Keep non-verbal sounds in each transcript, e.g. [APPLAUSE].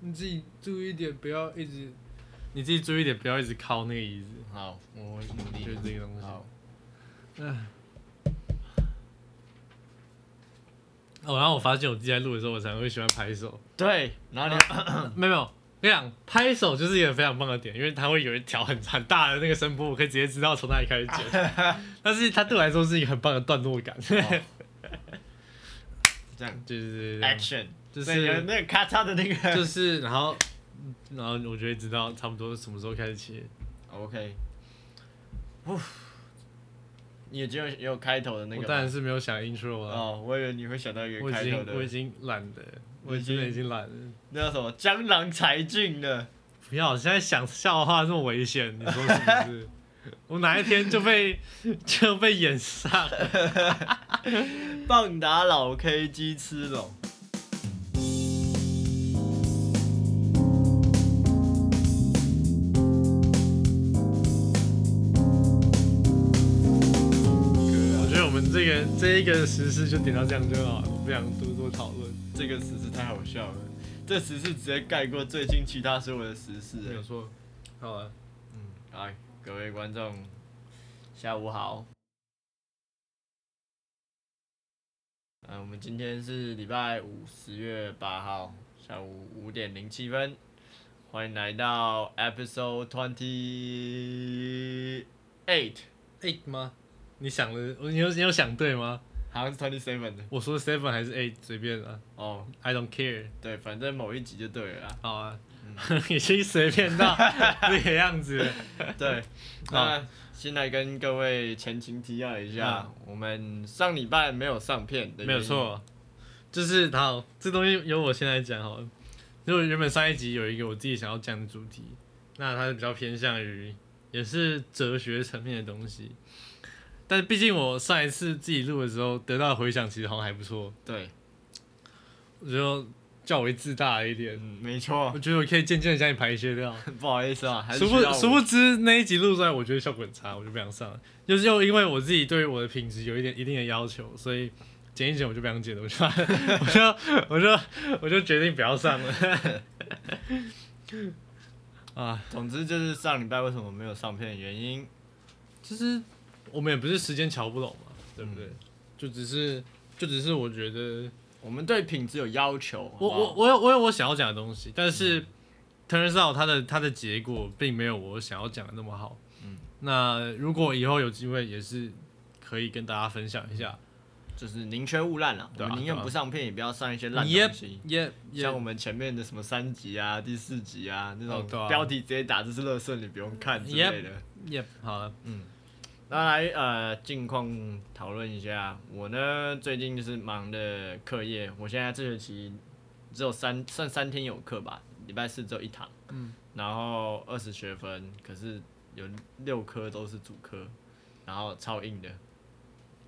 你自己注意点，不要一直，你自己注意点，不要一直靠那个椅子，好，我会努就是。这个东西。好，哦，然后我发现我自己在录的时候，我常常会喜欢拍手。对，然后你 [CLEARS THROAT] 没有没有，我跟你讲，拍手就是一个非常棒的点，因为它会有一条很很大的那个声波，我可以直接知道从哪里开始剪。[LAUGHS] 但是它对我来说是一个很棒的段落感，[LAUGHS] 这样就是 action，就是那个咔嚓的那个。就是，然后然后我就会知道差不多什么时候开始切。OK，呼，你已经有有开头的那个吗。我当然是没有想 intro 啊，哦，我以为你会想到一个开头的，经我已经懒得，我已经已经懒了。那叫什么江郎才尽的。不要，现在想笑话这么危险，你说是不是？[LAUGHS] 我哪一天就被就被演上了。[LAUGHS] 棒打老 K 鸡吃龙。个这一个实事就点到这样就好了，我不想多多讨论。这个时事太好笑了，这时事直接盖过最近其他所有的时事了。没有错。好啊，嗯，来，各位观众，下午好。嗯、我们今天是礼拜五，十月八号下午五点零七分，欢迎来到 Episode Twenty Eight，eight 吗？你想了，你有你有想对吗？好像是 Twenty Seven 的。我说 seven 还是 eight 随便啊哦，，I don't care。对，反正某一集就对了啦。好啊，[LAUGHS] 已经随便到 [LAUGHS] 这个样子。对，那先来跟各位前情提要一下，我们上礼拜没有上片的，没有。错，就是好，这东西由我先来讲好了。因为原本上一集有一个我自己想要讲的主题，那它是比较偏向于也是哲学层面的东西，但是毕竟我上一次自己录的时候得到的回响其实好像还不错，对，我就较为自大一点。嗯，没错我，觉得我可以渐渐的将你排泄掉，[LAUGHS] 不好意思啊，还是殊需要我不殊不知那一集录出来，我觉得效果很差，我就不想上了。就是又因为我自己对我的品质有一点一定的要求，所以剪一剪我就不想剪了，我就 [LAUGHS] 我就我就我就决定不要上了。[LAUGHS] 啊，总之就是上礼拜为什么没有上片的原因，其实我们也不是时间瞧不拢嘛，对不对？就只是就只是我觉得我们对品质有要求。我我我有我有我想要讲的东西，但是 turns out 它的它的结果并没有我想要讲的那么好。嗯，那如果以后有机会，也是可以跟大家分享一下。就是宁缺毋滥了，我对啊们宁愿不上片，也不要上一些烂也东西。也也像我们前面的什么三集啊、第四集啊那种标题直接打这是乐色，你不用看之类的。也好了，那来呃近况讨论一下，我呢最近就是忙的课业，我现在这学期只有三剩三天有课吧，礼拜四只有一堂，嗯，然后二十学分，可是有六科都是主科，然后超硬的，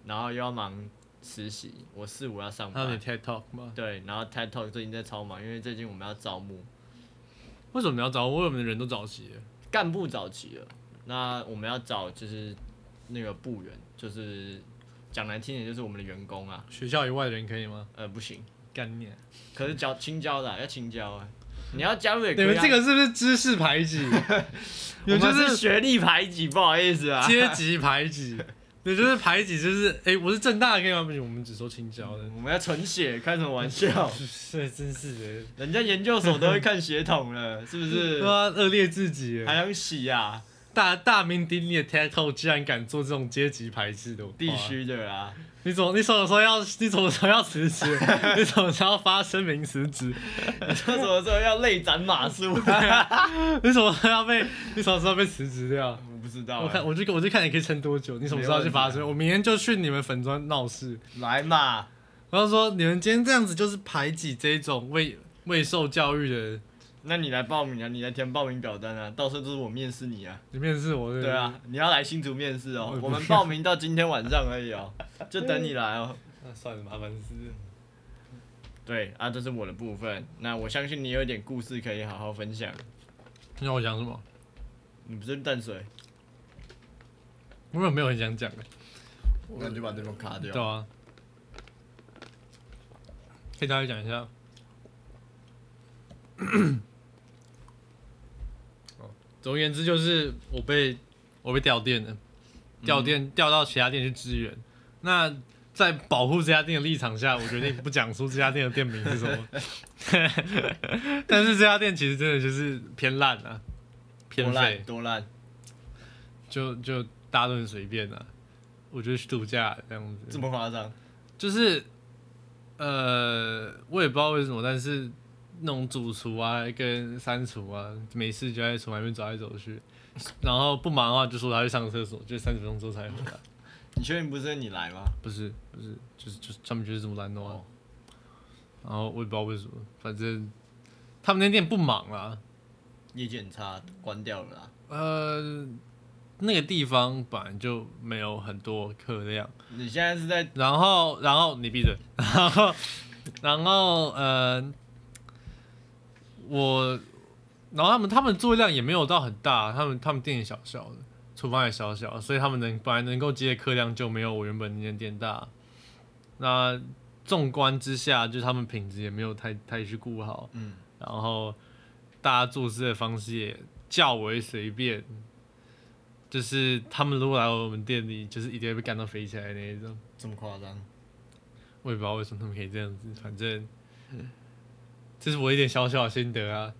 然后又要忙实习，我四五要上班。那你班，TED Talk 吗？对，然后 TED Talk 最近在超忙，因为最近我们要招募为什么你要招我？为什么人都找齐了？干部早齐了，那我们要找就是那个部员，就是讲难听点就是我们的员工啊，学校以外的人可以吗？呃不行，干念！可是交青椒的啊、要青椒啊，你要加入也可你以、啊。们这个是不是知识排挤？[LAUGHS] 我有就们是是学历排挤，不好意思啊。阶 [LAUGHS] 级排挤，对，就是排挤，就是哎、我是正大的可以吗？不行，我们只收青椒的。我们要纯血，开什么玩笑？[LAUGHS] 是，真是的，人家研究所都会看血统了，是不是对？啊，恶劣至极。还想洗啊？大大名鼎鼎的 Talk 居然敢做这种阶级排斥的，必须的啊。你怎么你什么时候要你什么时候要辞职？[LAUGHS] 你什么时候要发声明辞职？你说什么时候要泪斩马谡？[LAUGHS] 你什么时候要被你什么时候被辞职掉？我不知道啊。我看我就我就看你可以撑多久，你什么时候要去发声？我明天就去你们粉砖闹事，来嘛，然后说你们今天这样子就是排挤这种未未受教育的，那你来报名啊，你来填报名表单啊，到时候就是我面试你啊。你面试我对啊，你要来新竹面试哦我，们报名到今天晚上而已哦，[LAUGHS] 就等你来哦。那算了，麻烦事。对啊，这是我的部分。那我相信你有一点故事可以好好分享。你要我讲什么？你不是淡水，我有没有很想讲的，我感觉把对方卡掉对啊。可以大概讲一下，[COUGHS] 总而言之，就是我被我被调店了，调店调到其他店去支援。那在保护这家店的立场下，我决定不讲出这家店的店名是什么。[LAUGHS] 但是这家店其实真的就是偏烂啊，偏废烂，多烂，就就大家都很随便啊。我觉得去度假这样子，这么夸张？就是呃，我也不知道为什么，但是那种主厨啊跟三厨啊，没事就在厨房里面走来走去，然后不忙的话就说他去上厕所，就三十分钟之后才回来。你确定不是你来吗？不是不是，就是就是他们就是这么懒惰啊。哦然后我也不知道为什么，反正他们那店不忙啦。业绩很差，关掉了啦。呃，那个地方本来就没有很多客量，你现在是在然后然后你闭嘴，[LAUGHS] 然后然后呃，我然后他们他们作业量也没有到很大，他们他们店也小小的，厨房也小小，所以他们能本来能够接的客量就没有我原本那间店大。那纵观之下，就是他们品质也没有太太去顾好，嗯，然后大家做事的方式也较为随便，就是他们如果来我们店里，就是一定会被干到飞起来的那一种。这么夸张？我也不知道为什么他们可以这样子，反正这是我一点小小的心得啊。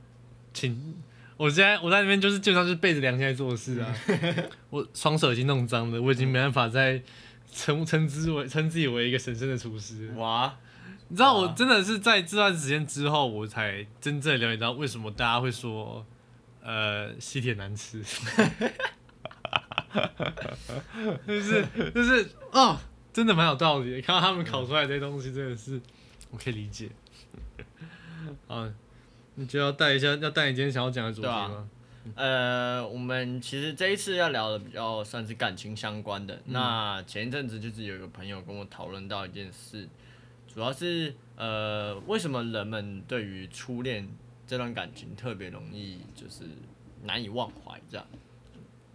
请，我现在我在那边就是基本上就是背着良心在做事啊。[LAUGHS] 我双手已经弄脏了，我已经没办法再称称之为称自己为一个神圣的厨师。哇，你知道我真的是在这段时间之后，我才真正了解到为什么大家会说，呃，西铁难吃，就是就是哦，真的蛮有道理的。看到他们烤出来这些东西，真的是我可以理解。啊，你就要带一下，要带你今天想要讲的主题吗？呃，我们其实这一次要聊的比较算是感情相关嗯的。那前一阵子就是有一个朋友跟我讨论到一件事，主要是呃，为什么人们对于初恋这段感情特别容易就是难以忘怀这样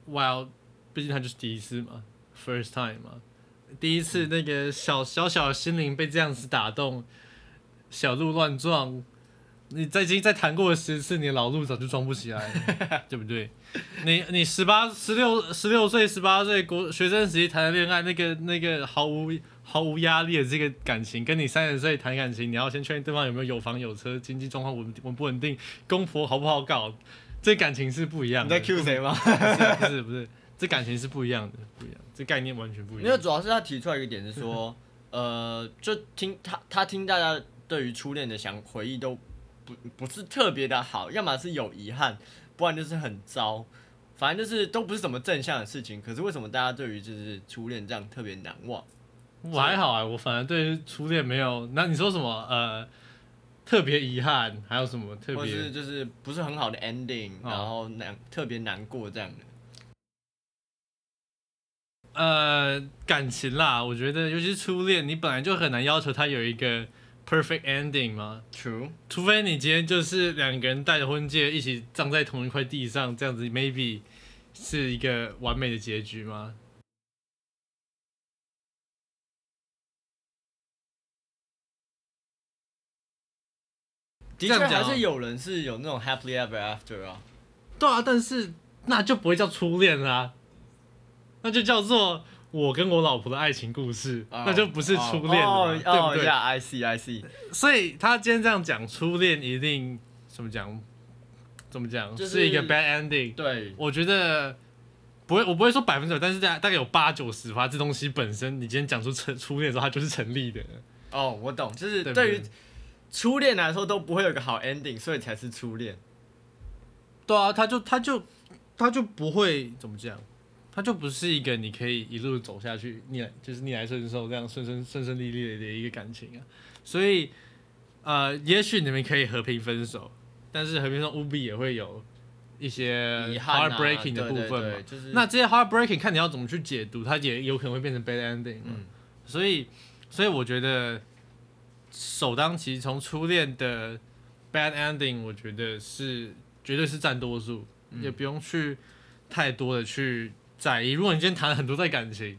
？Well，毕竟他就是第一次嘛，first time 嘛，第一次那个小小小的心灵被这样子打动，小鹿乱撞，你再已经再谈过了十次，你的老路早就装不起来了，[LAUGHS] 对不对？你你十八、十六、十六岁、十八岁国学生时期谈的恋爱，那个那个毫无毫无压力的这个感情，跟你三十岁谈感情，你要先确认对方有没有有房有车，经济状况稳稳不稳定，公婆好不好搞，这感情是不一样的。你在 Q 谁吗？不是不是不是，这感情是不一样的，不一样，这概念完全不一样。因为主要是他提出来一个点是说，呃，就听他他听大家对于初恋的想回忆都不不是特别的好，要么是有遗憾，不然就是很糟，反正就是都不是什么正向的事情。可是为什么大家对于就是初恋这样特别难忘？我还好啊，我反而对初恋没有。那你说什么？呃，特别遗憾，还有什么特别或者是别？就是不是很好的 ending，、哦然后难特别难过这样的。呃，感情啦，我觉得尤其是初恋，你本来就很难要求他有一个 perfect ending 吗，True，除非你今天就是两个人戴着婚戒一起葬在同一块地上，这样子 maybe 是一个完美的结局吗？的确还是有人是有那种 happily ever after 啊。对啊，但是那就不会叫初恋啦、那就叫做我跟我老婆的爱情故事，那就不是初恋了对不对？呀，I see I see，所以他今天这样讲初恋，一定怎么讲？怎么讲？就是一个 bad ending。对，我觉得不会，我不会说百分之百，但是大大概有八九十吧，这东西本身你今天讲出成初恋的时候，它就是成立的。哦，我懂，就是对于初恋来说都不会有个好 ending，所以才是初恋。对啊，他就他就他就不会怎么讲，他就不是一个你可以一路走下去，逆来就是逆来顺受这样顺顺顺顺利利的一个感情啊。所以呃，也许你们可以和平分手，但是和平分手务必也会有一些遗憾啊 heartbreaking 的部分嘛。就是那这些 heartbreaking 看你要怎么去解读，它也有可能会变成 bad ending 嘛。嗯所以，所以我觉得首当其冲初恋的 bad ending，我觉得是绝对是占多数，嗯也不用去太多的去在意。如果你今天谈了很多段感情，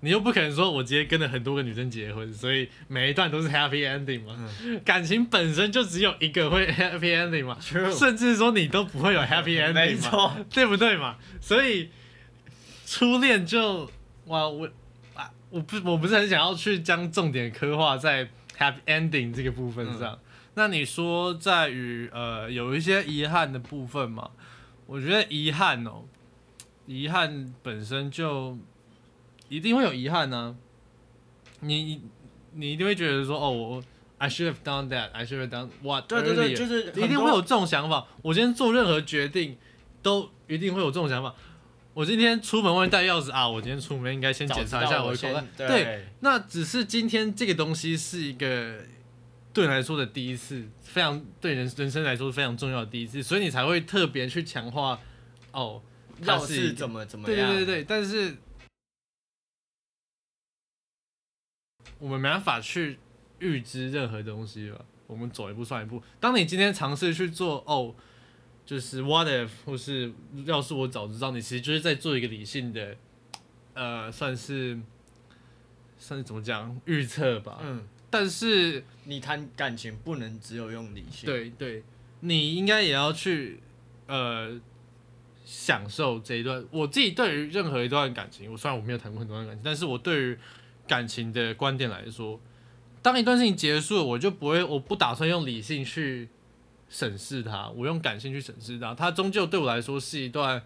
你又不可能说我直接跟了很多个女生结婚，所以每一段都是 happy ending 嘛？感情本身就只有一个会 [LAUGHS] happy ending 嘛甚至说你都不会有 happy [LAUGHS] ending 对不对嘛？所以初恋就哇，我啊，我不我不是很想要去将重点刻画在 happy ending 这个部分上。那你说在于呃有一些遗憾的部分嘛？我觉得遗憾哦，遗憾本身就一定会有遗憾呢、你你一定会觉得说哦，我 I should have done that, I should have done what 对对对，就是一定会有这种想法。我今天做任何决定，都一定会有这种想法。我今天出门忘记带钥匙啊，我今天出门应该先检查一下我的口袋。对，对，那只是今天这个东西是一个对你来说的第一次，非常对人人生来说非常重要的第一次，所以你才会特别去强化哦，它要是怎么怎么对样，对对对，但是我们没办法去预知任何东西了，我们走一步算一步。当你今天尝试去做哦，就是 what if，或是要是我早知道，你其实就是在做一个理性的，呃，算是算是怎么讲预测吧。嗯，但是你谈感情不能只有用理性，，对对，你应该也要去呃享受这一段。我自己对于任何一段感情，我虽然我没有谈过很多段感情，但是我对于感情的观点来说，当一段事情结束，我就不会，我不打算用理性去审视它，我用感性去审视它。它终究对我来说是一段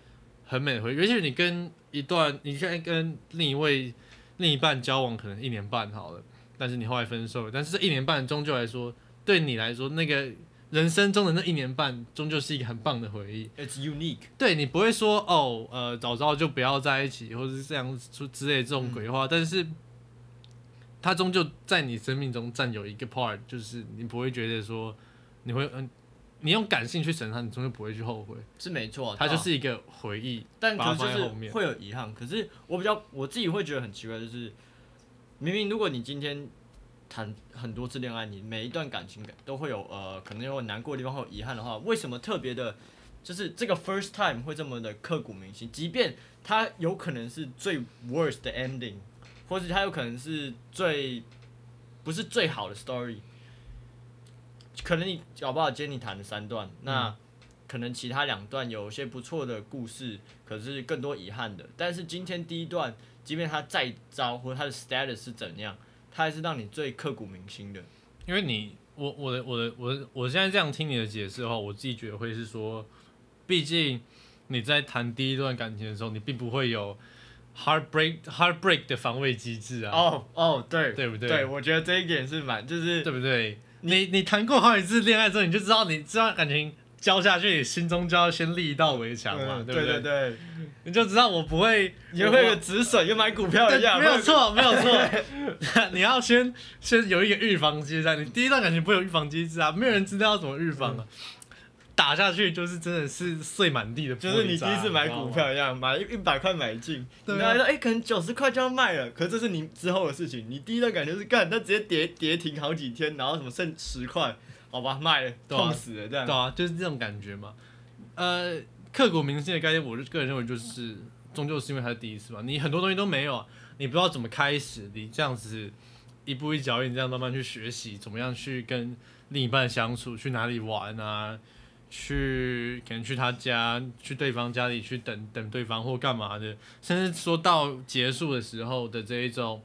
很美的回忆，尤其是你跟一段，你现在跟另一位另一半交往可能一年半好了，但是你后来分手了，但是这一年半终究来说，对你来说那个人生中的那一年半，终究是一个很棒的回忆。，it's unique，对你不会说哦，呃，早知道就不要在一起，或者是这样出之类的这种鬼话，但是它终究在你生命中占有一个 part，就是你不会觉得说你会嗯、你用感性去审它，你终究不会去后悔，是没错，它就是一个回忆。但可是就是会有遗憾。可是我比较我自己会觉得很奇怪，就是明明如果你今天谈很多次恋爱，你每一段感情都会有呃可能有难过的地方，会有遗憾的话，为什么特别的，就是这个 first time 会这么的刻骨铭心？即便它有可能是最 worst 的 ending，或者它有可能是最不是最好的 story，可能你搞不好今天你谈了三段，那。可能其他两段有一些不错的故事，可是更多遗憾的。但是今天第一段，即便它再糟，或者它的 status 是怎样，它还是让你最刻骨铭心的。因为你我我的我的我我现在这样听你的解释的话，我自己觉得会是说，毕竟你在谈第一段感情的时候，你并不会有 heartbreak heartbreak 的防卫机制啊，哦哦，对对不对对，我觉得这一点是蛮，就是对不对？你你谈过好几次恋爱之后，你就知道你这段感情交下去，你心中就要先立一道围墙嘛，嗯对不对对对，你就知道我不会，你会有止损，跟买股票一样，没有错，没有错。[LAUGHS] 你要先先有一个预防机制在，你第一段感情不会有预防机制啊，没有人知道要怎么预防啊。打下去就是真的是碎满地的就是你第一次买股票一样，买一一百块买进，对啊然后说哎、可能九十块就要卖了，可是这是你之后的事情。你第一段感觉是干，它直接跌跌停好几天，然后什么剩十块，好吧，卖了，对啊痛死了这样。对啊，就是这种感觉嘛。呃，刻骨铭心的概念，我就个人认为就是，终究是因为它是第一次嘛，你很多东西都没有啊，你不知道怎么开始，你这样子一步一脚印这样慢慢去学习，怎么样去跟另一半相处，去哪里玩啊，去可能去他家，去对方家里去等等对方或干嘛的，甚至说到结束的时候的这一种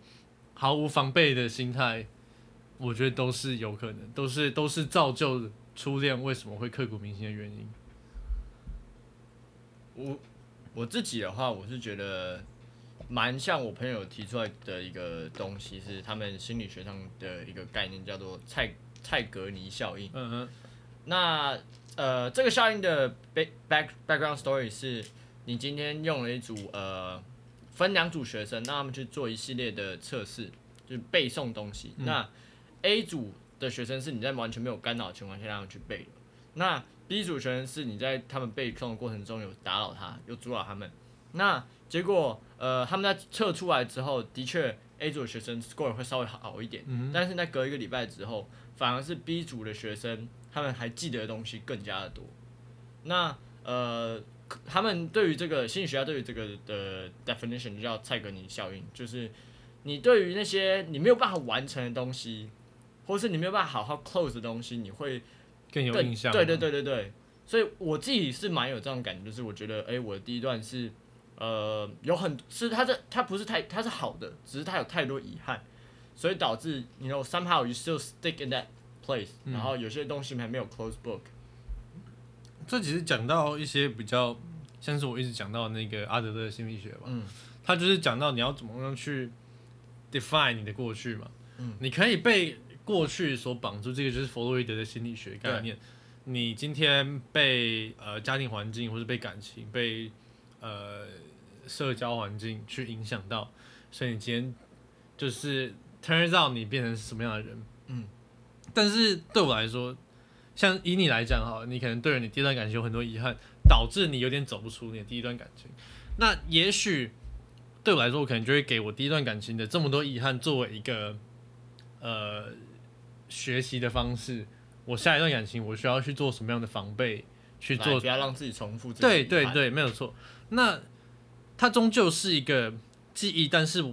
毫无防备的心态，我觉得都是有可能，都是都是造就初恋为什么会刻骨铭心的原因。我我自己的话，我是觉得蛮像我朋友提出来的一个东西，是他们心理学上的一个概念，叫做蔡蔡格尼效应。嗯哼，那呃，这个效应的 back back background story 是，你今天用了一组呃分两组学生，让他们去做一系列的测试，就是背诵东西。嗯那 A 组的学生是你在完全没有干扰的情况下让他们去背的，那 B 组学生是你在他们背诵的过程中有打扰他，有阻扰他们。那结果呃，他们在测出来之后，的确 A 组的学生 score 会稍微好一点，嗯，但是在隔一个礼拜之后，反而是 B 组的学生，他们还记得的东西更加的多。那呃，他们对于这个心理学家对于这个的 definition 就叫蔡格尼效应，就是你对于那些你没有办法完成的东西，或是你没有办法好好 close 的东西，你会更有印象。对对，对对对，所以我自己是蛮有这种感觉，就是我觉得，哎、我的第一段是，呃，有很是它这它不是太它是好的，只是它有太多遗憾，所以导致你 you know somehow you still stick in that place，、然嗯后有些东西还没有 close book，这其实讲到一些比较，像是我一直讲到那个阿德勒心理学吧，嗯。他就是讲到你要怎么样去 define 你的过去嘛，嗯。你可以被过去所绑住，这个就是弗洛伊德的心理学概念。你今天被呃家庭环境或是被感情、被呃社交环境去影响到，所以你今天就是 turns out 你变成什么样的人。嗯，但是对我来说，像以你来讲哈，你可能对于你第一段感情有很多遗憾，导致你有点走不出你的第一段感情。那也许对我来说，我可能就会给我第一段感情的这么多遗憾作为一个呃学习的方式。我下一段感情，我需要去做什么样的防备，去做不要让自己重复对对对，没有错。那它终究是一个记忆，但是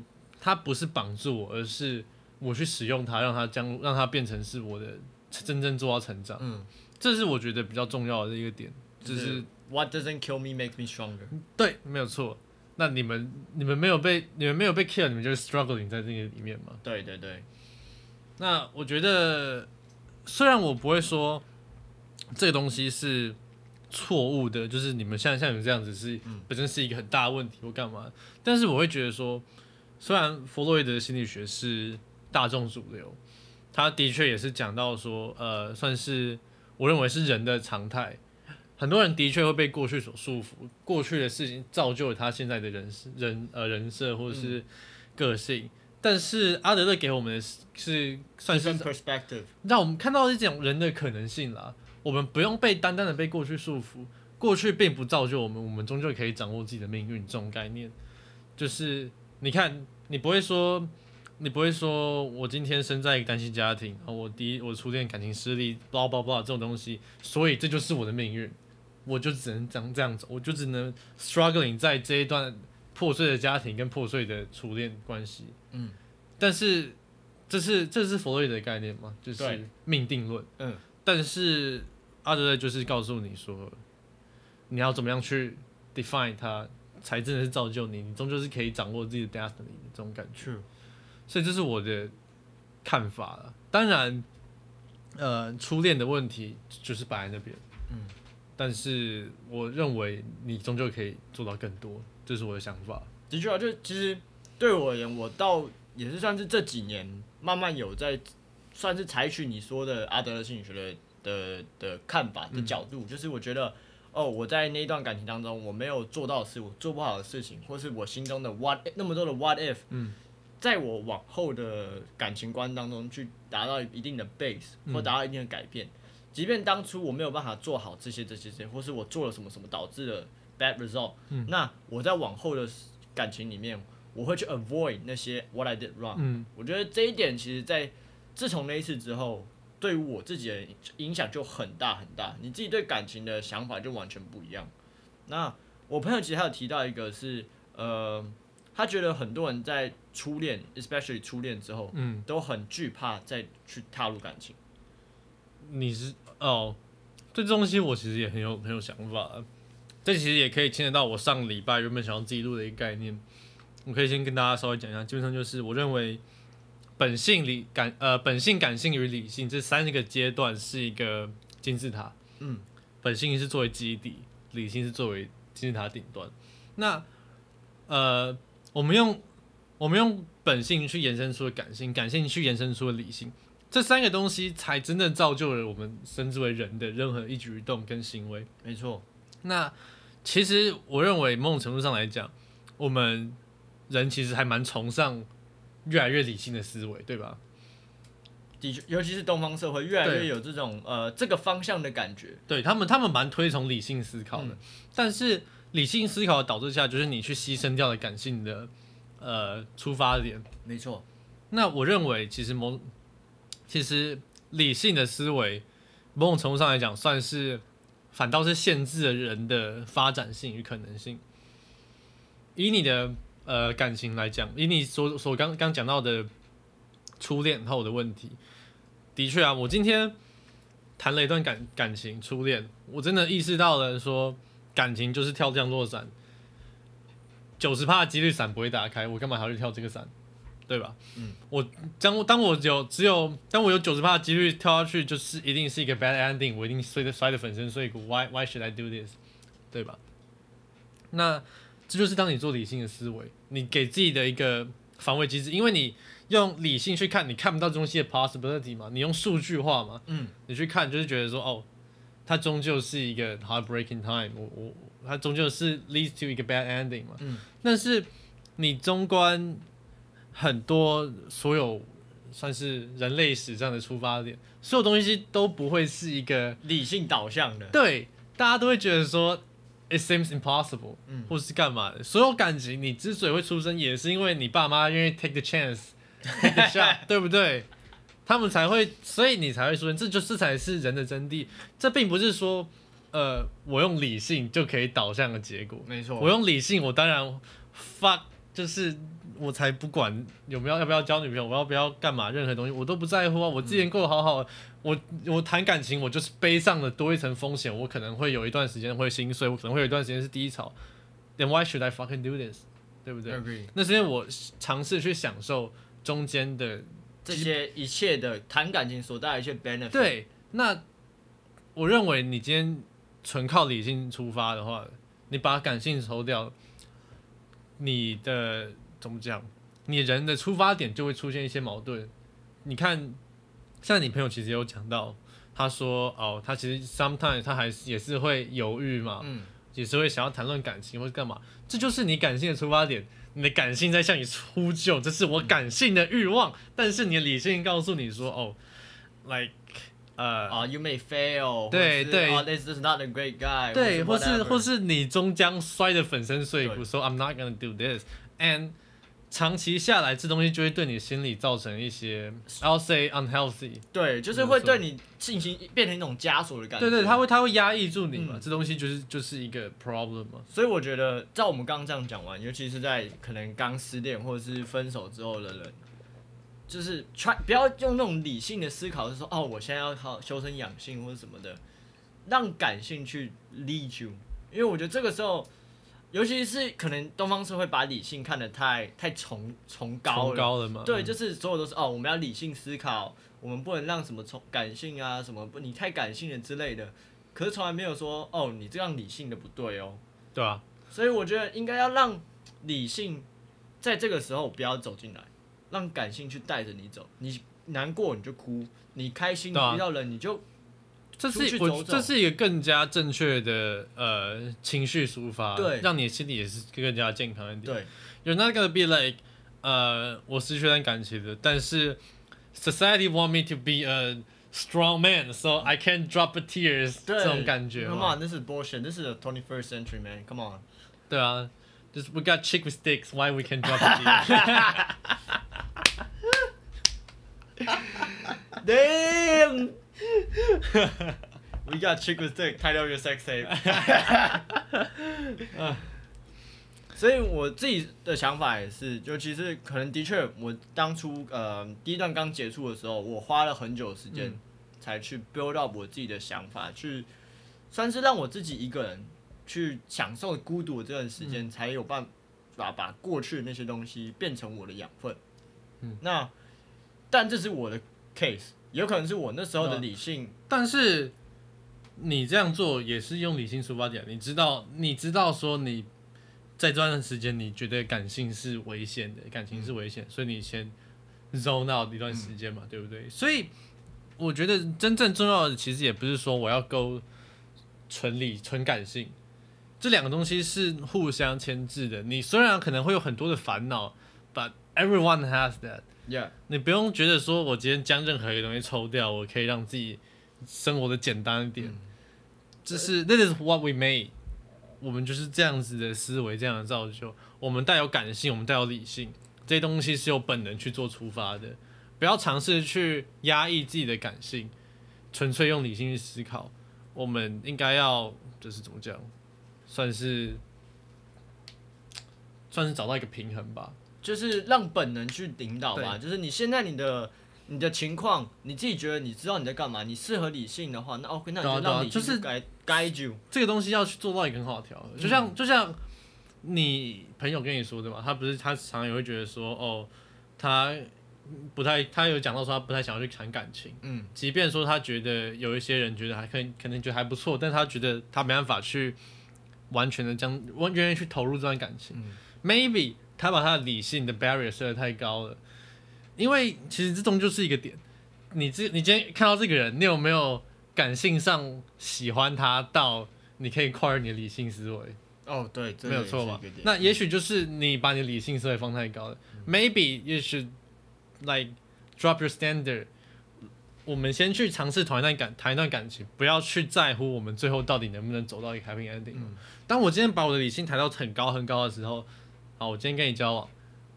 它不是绑住我，而是我去使用它，让它将让它变成是我的真正做到成长。嗯，这是我觉得比较重要的一个点，就就是是 What doesn't kill me makes me stronger。对，没有错。那你们你们没有被你们没有被 kill，你们就是 struggling 在这个里面嘛？对对对，那我觉得，虽然我不会说这个东西是错误的，就是你们像像你们这样子是本身是一个很大的问题或干嘛，但是我会觉得说，虽然弗洛伊德心理学是大众主流，他的确也是讲到说，呃，算是我认为是人的常态。很多人的确会被过去所束缚，过去的事情造就了他现在的人人呃人设或者是个性。但是阿德勒给我们的是是算是 perspective。让我们看到一种人的可能性啦。我们不用被单单的被过去束缚，过去并不造就我们，我们终究可以掌握自己的命运。这种概念，就是你看，你不会说，你不会说我今天生在一个单亲家庭，然后我第一我初恋感情失利，blah blah blah 这种东西，所以这就是我的命运，我就只能这样这样子，我就只能 struggling 在这一段破碎的家庭跟破碎的初恋关系。嗯，但是这是这是弗洛伊德的概念嘛，就是命定论。嗯，但是阿德勒就是告诉你说，你要怎么样去 define 它，才真的是造就你，你终究是可以掌握自己的 destiny 的这种感觉。所以这是我的看法了。当然，呃，初恋的问题就是摆在那边。嗯，但是我认为你终究可以做到更多，这是我的想法。的确啊，就其实对我而言，我到也是算是这几年慢慢有在，算是采取你说的阿德勒心理学的的的看法的角度，就是我觉得哦，我在那一段感情当中，我没有做到的事，我做不好的事情，或是我心中的 what 那么多的 what if，嗯，在我往后的感情观当中去达到一定的 base 或达到一定的改变，即便当初我没有办法做好这些这些这些，或是我做了什么什么导致了 bad result，、那我在往后的感情里面，我会去 avoid 那些 what I did wrong。嗯，我觉得这一点其实，在自从那一次之后，对于我自己的影响就很大很大。你自己对感情的想法就完全不一样。那我朋友其实还有提到一个是，呃，他觉得很多人在初恋，especially 初恋之后，嗯，都很惧怕再去踏入感情。你是哦，对这东西我其实也很有很有想法。这其实也可以牵扯到我上礼拜原本想要自己录的一个概念，我可以先跟大家稍微讲一下。基本上就是我认为本性理感呃本性感性与理性这三个阶段是一个金字塔，嗯，本性是作为基底，理性是作为金字塔顶端。那呃，我们用我们用本性去延伸出了感性，感性去延伸出了理性，这三个东西才真正造就了我们称之为人的任何一举一动跟行为。没错，那其实我认为某种程度上来讲，我们人其实还蛮崇尚越来越理性的思维，对吧？的确，尤其是东方社会越来越有这种呃这个方向的感觉。对他们，他们蛮推崇理性思考的，嗯但是理性思考的导致下，就是你去牺牲掉了感性的呃出发点。没错，那我认为，其实某其实理性的思维，某种程度上来讲，算是反倒是限制了人的发展性与可能性。以你的呃感情来讲，以你所所刚刚讲到的初恋后的问题，的确啊，我今天谈了一段感感情初恋，我真的意识到了说感情就是跳降落伞，九十趴的几率伞不会打开，我干嘛还要去跳这个伞？对吧？嗯，我当当我有只有当我有九十趴的几率跳下去，就是一定是一个 bad ending，我一定摔的摔的粉身碎骨。Why why should I do this？对吧？那这就是当你做理性的思维，你给自己的一个防卫机制，因为你用理性去看，你看不到东西的 possibility 嘛，你用数据化嘛，嗯，你去看就是觉得说，哦，它终究是一个 heartbreaking time，我我它终究是 leads to 一个 bad ending 嘛，嗯，但是你中观很多所有算是人类史上的出发点，所有东西都不会是一个理性导向的，对，大家都会觉得说 it seems impossible，嗯或是干嘛的。所有感情你之所以会出生，也是因为你爸妈愿意 take the chance，take the shot，[LAUGHS] 对不对？他们才会，所以你才会出生，这就这才是人的真谛。这并不是说，呃，我用理性就可以导向的结果。没错，我用理性，我当然 fuck，就是我才不管有没有要不要交女朋友，我要不要干嘛，任何东西我都不在乎啊。我之前过得好好，我我谈感情，我就是背上了多一层风险，我可能会有一段时间会心碎，我可能会有一段时间是低潮。Then why should I fucking do this？对不对？agree 那是因为我尝试去享受中间的这些一切的谈感情所带来一些 benefit，，对，那我认为你今天纯靠理性出发的话，你把感性抽掉，你的怎么讲？你人的出发点就会出现一些矛盾。你看，像你朋友其实有讲到，他说哦，他其实 sometimes 他还是也是会犹豫嘛，嗯，也是会想要谈论感情或者干嘛，这就是你感性的出发点。你的感性在向你呼救，这是我感性的欲望，但是你的理性告诉你说，哦，like，呃，啊，you may fail，对对。啊，this is not a great guy，对，或是或是你终将摔得粉身碎骨，so I'm not gonna do this，and 长期下来，这东西就会对你心理造成一些，I'll say unhealthy，对，就是会对你进行变成一种枷锁的感觉，对对，它会它会压抑住你嘛，嗯。这东西就是就是一个 problem 嘛，所以我觉得，在我们刚刚这样讲完，尤其是在可能刚失恋或者是分手之后的人，就是 try 不要用那种理性的思考，是说哦，我现在要靠修身养性或者什么的，让感性去 lead you。因为我觉得这个时候，尤其是可能东方社会把理性看得太太崇崇高了，高了嘛，对，嗯就是所有都是哦，我们要理性思考，我们不能让什么从感性啊什么不你太感性了之类的。可是从来没有说哦，你这样理性的不对哦。对啊，所以我觉得应该要让理性在这个时候不要走进来，让感性去带着你走。你难过你就哭，你开心你遇到人你就这是我出去走走这是一个更加正确的呃情绪抒发，对让你的心里也是更加健康一点。对 You're not gonna be like，呃，我失去段感情的，但是 society want me to be a strong man，so I can't drop a tears，对这种感觉 Come 嘛 on，this is bullshit. This is the 21st century, man. Come on. 对啊，就是 we got chick with sticks，why we can drop a tear？ [LAUGHS] Damn. [LAUGHS] We got chick with dick. Title your sex tape。[LAUGHS] 所以我自己的想法也是，就其实可能的确，我当初呃第一段刚结束的时候，我花了很久的时间嗯。才去 build up 我自己的想法，去算是让我自己一个人去享受孤独的这段时间，才有办法把过去的那些东西变成我的养分。嗯，那但这是我的 case，有可能是我那时候的理性，但是你这样做也是用理性出发点，你知道，你知道说你在这段时间你觉得感性是危险的，感情是危险，所以你先 zone out 一段时间嘛，对不对？所以我觉得真正重要的其实也不是说我要勾纯理纯感性，这两个东西是互相牵制的。你虽然可能会有很多的烦恼，but everyone has that。yeah，你不用觉得说我今天将任何一个东西抽掉，我可以让自己生活的简单一点。嗯这是 This is what we made，我们就是这样子的思维，这样的造就。我们带有感性，我们带有理性，这些东西是由本能去做出发的。不要尝试去压抑自己的感性，纯粹用理性去思考。我们应该要就是怎么讲，算是算是找到一个平衡吧。就是让本能去领导吧。就是你现在你的你的情况，你自己觉得你知道你在干嘛，你适合理性的话，那 OK，那就让理性就是去 guide you。这个东西要去做到一个很好的调和，就像、就像你朋友跟你说的嘛，他不是他常常也会觉得说，哦，他不太，他有讲到说他不太想要去谈感情，嗯，即便说他觉得有一些人觉得还可以，可能觉得还不错，但他觉得他没办法去完全的将完全去投入这段感情、嗯 m a y b e 他把他的理性的 barrier 设得太高了，因为其实这终究是一个点，你这你今天看到这个人，你有没有感性上喜欢他到你可以跨越你的理性思维？哦，对，这没有错吧那也许就是你把你的理性思维放太高了。Maybe you should like drop your standard。我们先去尝试谈一段感谈一段感情，不要去在乎我们最后到底能不能走到一个 happy ending。当我今天把我的理性抬到很高很高的时候，好，我今天跟你交往，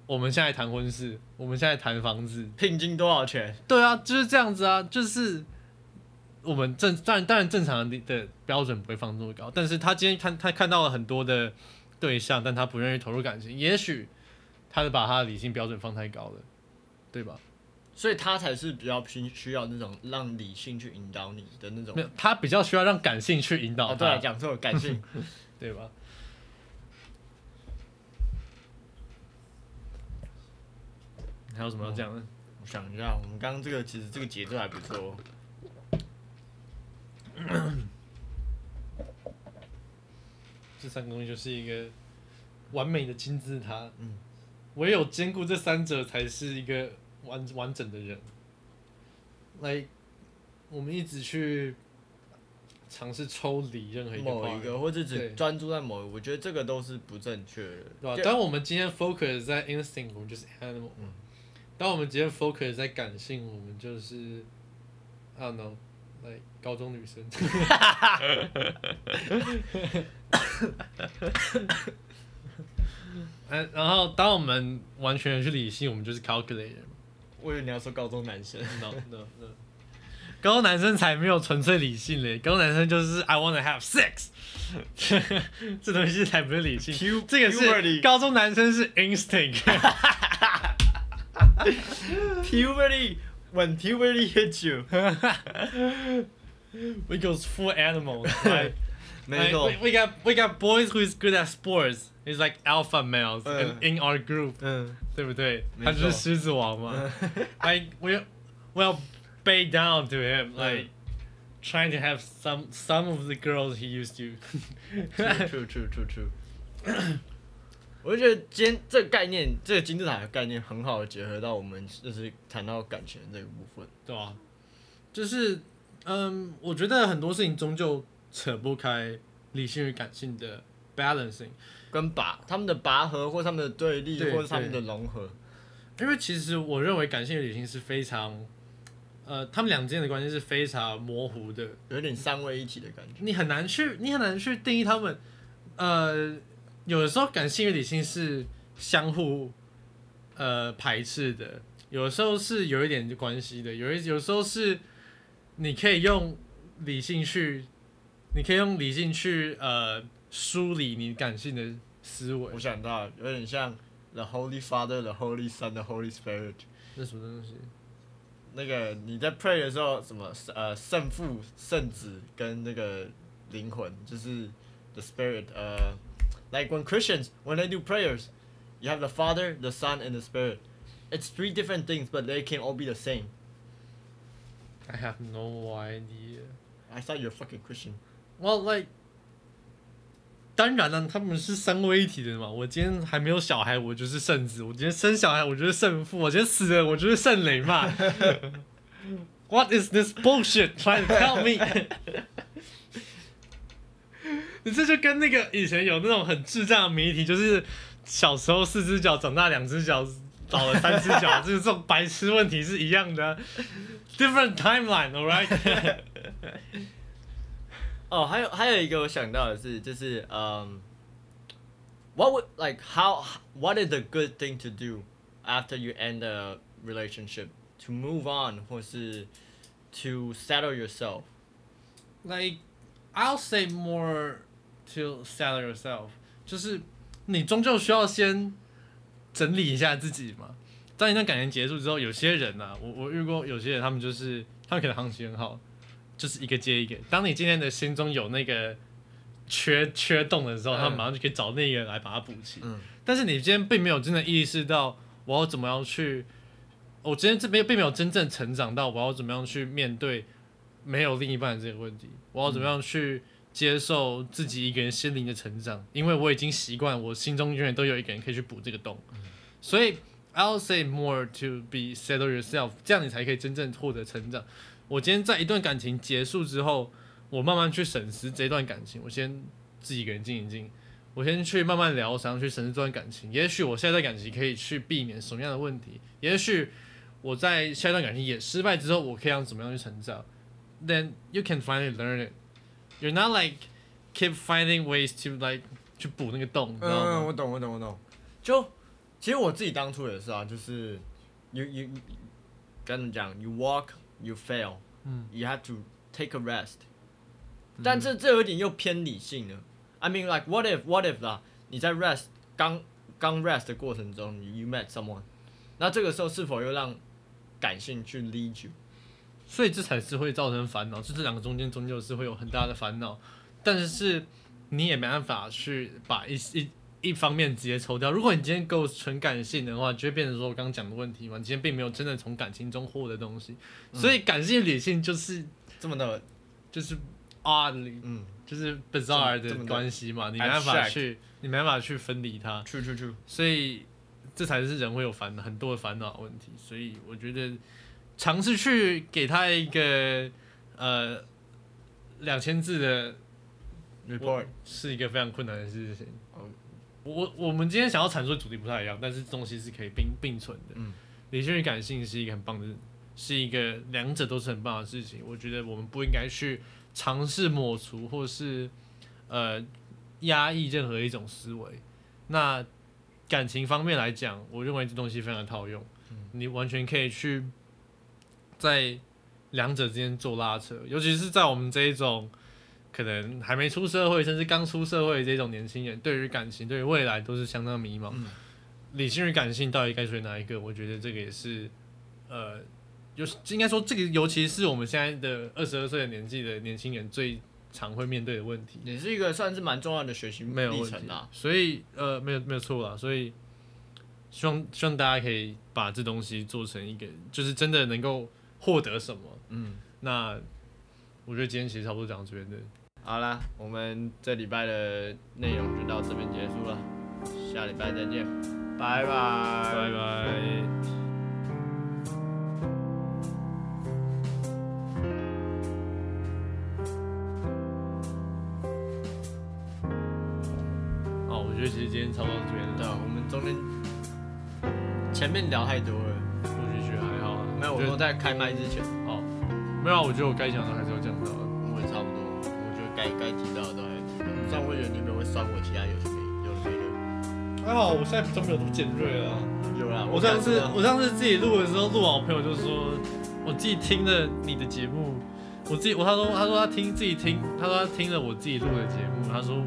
我们现在谈婚事，我们现在谈房子，聘金多少钱？对啊，就是这样子啊，就是我们正当然当然正常的的标准不会放这么高，但是他今天看他看到了很多的对象，但他不愿意投入感情，也许他是把他的理性标准放太高了，对吧？所以他才是比较需需要那种让理性去引导你的那种没。有，他比较需要让感性去引导哦，对讲错了，感性。[LAUGHS] 对吧？还有什么要讲的？我想一下，我们刚刚这个其实这个节奏还不错。[COUGHS] 这三个东西就是一个完美的金字塔。嗯，唯有兼顾这三者，才是一个完完整的人。来，我们一直去尝试抽离任何一个某一个，或者只专注在某一个，我觉得这个都是不正确的。对吧？就当我们今天 focus 在 instinct，我们就是 animal。嗯当我们直接 focus 在感性，我们就是 I don't know，来高中女生。嗯，[LAUGHS] 然后当我们完全去理性，我们就是 calculator。我以为你要说高中男生。no no no，高中男生才没有纯粹理性嘞，高中男生就是 I wanna have sex，[LAUGHS] 这东西才不是理性这个是高中男生是 instinct。puberty when puberty hits you， [LAUGHS] We goes full animal. [LAUGHS] Right? 没错 Like,。we, we got we got boys who is good at sports. He's like alpha males in, 嗯 in our group，嗯，对不对？没他就是错狮子王嘛。[LAUGHS] like we we will pay down to him, like trying to have some some of the girls he used to. true true true true。 我就觉得今天这个概念，这个金字塔的概念很好的结合到我们就是谈到感情的这个部分。对啊，就是嗯，我觉得很多事情终究扯不开理性与感性的 balancing。跟拔他们的拔河，或他们的对立，对或者他们的融合。因为其实我认为感性与理性是非常，呃，他们俩之间的关系是非常模糊的，有点三位一体的感觉。你很难去，你很难去定义他们。呃，有的时候感性与理性是相互呃排斥的，有的时候是有一点关系的，有一有时候是你可以用理性去，你可以用理性去呃梳理你感性的思维我。想到有点像 The Holy Father、The Holy Son、The Holy Spirit。那什么东西？那个你在 pray 的时候，什么呃圣父、圣子跟那个灵魂，就是 the spirit。呃 ，like when Christians when they do prayers, you have the Father, the Son, and the Spirit. It's three different things, but they can all be the same. I have no idea. I thought you're a fucking Christian. Well, like，当然了，他们是三位一体的嘛。我今天还没有小孩，我就是圣子；我今天生小孩，我就是圣父；我今天死了，我就是圣灵嘛。What is [LAUGHS] this bullshit trying to tell me？ [LAUGHS] [LAUGHS] 你这就跟那个以前有那种很智障的谜题，就是小时候四只脚，长大两只脚，老了三只脚，就是这种白痴问题是一样的啊。Different timeline，all right？[LAUGHS] 哦，还有还有一个我想到的是，就是嗯、w h a t would like how what is a good thing to do after you end a relationship to move on 或是 to settle yourself？ like I'll say more to settle yourself，就是你终究需要先整理一下自己嘛。当一段感情结束之后，有些人啊，我我遇过有些人，他们就是他们可能行情很好，就是一个接一个。当你今天的心中有那个缺缺洞的时候，嗯他们马上就可以找那个人来把它补齐。嗯但是你今天并没有真的意识到我要怎么样去，我今天这边并没有真正成长到我要怎么样去面对没有另一半的这个问题，我要怎么样去接受自己一个人心灵的成长，因为我已经习惯我心中永远都有一个人可以去补这个洞，所以 I'll say more to be settle yourself，这样你才可以真正获得成长。我今天在一段感情结束之后，我慢慢去审视这段感情，我先自己一个人静一静。我先去慢慢疗伤，去审视这段感情。也许我下一段感情可以去避免什么样的问题，也许我在下一段感情也失败之后，我可以让怎么样去成长。Then you can finally learn it. You're not like keep finding ways to like 去补那个洞，你知道嗯，吗？我懂，我懂，我懂。就其实我自己当初也是啊，就是 you you 跟你讲，you walk you fail，嗯，you have to take a rest。但这这有点又偏理性了。I mean like what if what if 啦？你在 rest 刚刚 rest 的过程中你，you met someone，那这个时候是否又让感性去 lead you？ 所以这才是会造成烦恼，就这两个中间终究是会有很大的烦恼，但是你也没办法去把一一一方面直接抽掉。如果你今天够纯感性的话，就会变成说我刚刚讲的问题嘛，你今天并没有真的从感情中获得东西，所以感性理性就是这么的，就是 oddly 嗯就是 bizarre 的关系嘛，你没办法去你没办法去分离它，，true true true。所以这才是人会有烦恼很多的烦恼问题。所以我觉得尝试去给他一个呃两千字的 report 是一个非常困难的事情哦。我我们今天想要阐述的主题不太一样，但是东西是可以并并存的。嗯，理性与感性是一个很棒的，是一个两者都是很棒的事情。我觉得我们不应该去尝试抹除或是呃压抑任何一种思维。那感情方面来讲，我认为这东西非常的套用，你完全可以去在两者之间做拉扯，尤其是在我们这一种可能还没出社会，甚至刚出社会的这种年轻人，对于感情、对于未来都是相当迷茫。嗯理性与感性到底该选哪一个？我觉得这个也是，呃，就是应该说这个，尤其是我们现在的二十二岁的年纪的年轻人最常会面对的问题。也是一个算是蛮重要的学习历程啊。所以呃，没有没有错啦，所以希望希望大家可以把这东西做成一个，就是真的能够获得什么。嗯，那我觉得今天其实差不多讲到这边的，好啦，我们这礼拜的内容就到这边结束了，下礼拜再见，拜拜，拜拜。哦，我觉得其实今天差不多这边对啊了，，我们中间前面聊太多了。没有，我觉得说在开麦之前，哦，没有啊，我觉得我该讲的还是要讲到的。我也差不多，我觉得该该提到的都还提到，虽然我觉得你可能会酸我其他有些没有的没的，还好，我现在真没有这么尖锐了啊。有啦，我上次我上次自己录的时候，录完我朋友就说，我自己听了你的节目，我自己我他说他说他听自己听，他说他听了我自己录的节目，他说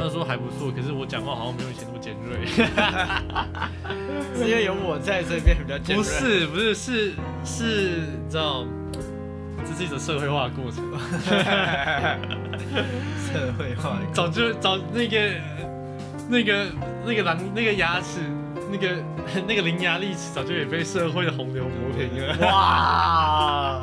他说还不错，可是我讲话好像没有以前那么尖锐。[LAUGHS] 是因为有我在这边比较尖锐不，是不是是是，你知道，这是一种社会化的过程。[LAUGHS] 社会化的早就早那个那个那个狼那个牙齿。那个 [LAUGHS] 那个伶牙俐齿早就也被社会的洪流磨平了。哇。